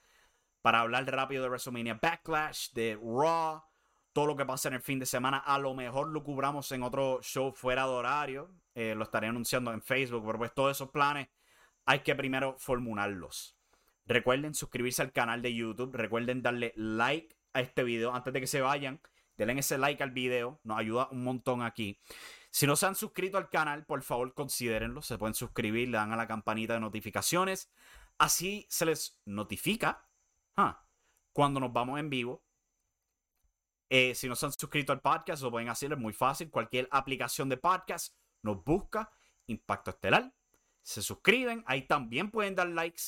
para hablar rápido de WrestleMania Backlash, de Raw, todo lo que pasa en el fin de semana. A lo mejor lo cubramos en otro show fuera de horario. Eh, lo estaré anunciando en Facebook. Pero pues todos esos planes hay que primero formularlos. Recuerden suscribirse al canal de YouTube. Recuerden darle like a este video antes de que se vayan. Denle ese like al video. Nos ayuda un montón aquí. Si no se han suscrito al canal, por favor considérenlo. Se pueden suscribir, le dan a la campanita de notificaciones. Así se les notifica ah, cuando nos vamos en vivo. Eh, si no se han suscrito al podcast, lo pueden hacer, es muy fácil. Cualquier aplicación de podcast nos busca Impacto Estelar se suscriben, ahí también pueden dar likes,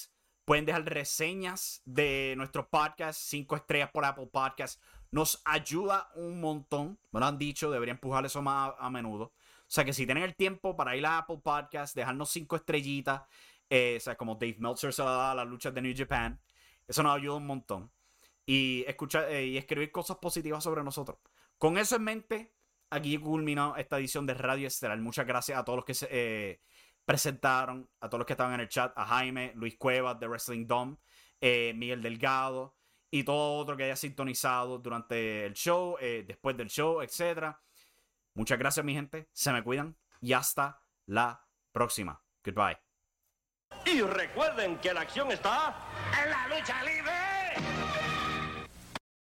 pueden dejar reseñas de nuestro podcast, cinco estrellas por Apple Podcast, nos ayuda un montón, me lo han dicho, deberían empujar eso más a, menudo. O sea que si tienen el tiempo para ir a Apple Podcast, dejarnos cinco estrellitas, eh, o sea, como Dave Meltzer se la da a las luchas de New Japan, eso nos ayuda un montón. Y escuchar eh, y escribir cosas positivas sobre nosotros. Con eso en mente, aquí culminó esta edición de Radio Estelar. Muchas gracias a todos los que se, eh, presentaron a todos los que estaban en el chat, a Jaime, Luis Cuevas de Wrestling Dom, eh, Miguel Delgado y todo otro que haya sintonizado durante el show, eh, después del show, etc. Muchas gracias mi gente, se me cuidan y hasta la próxima. Goodbye. Y recuerden que la acción está en la lucha libre.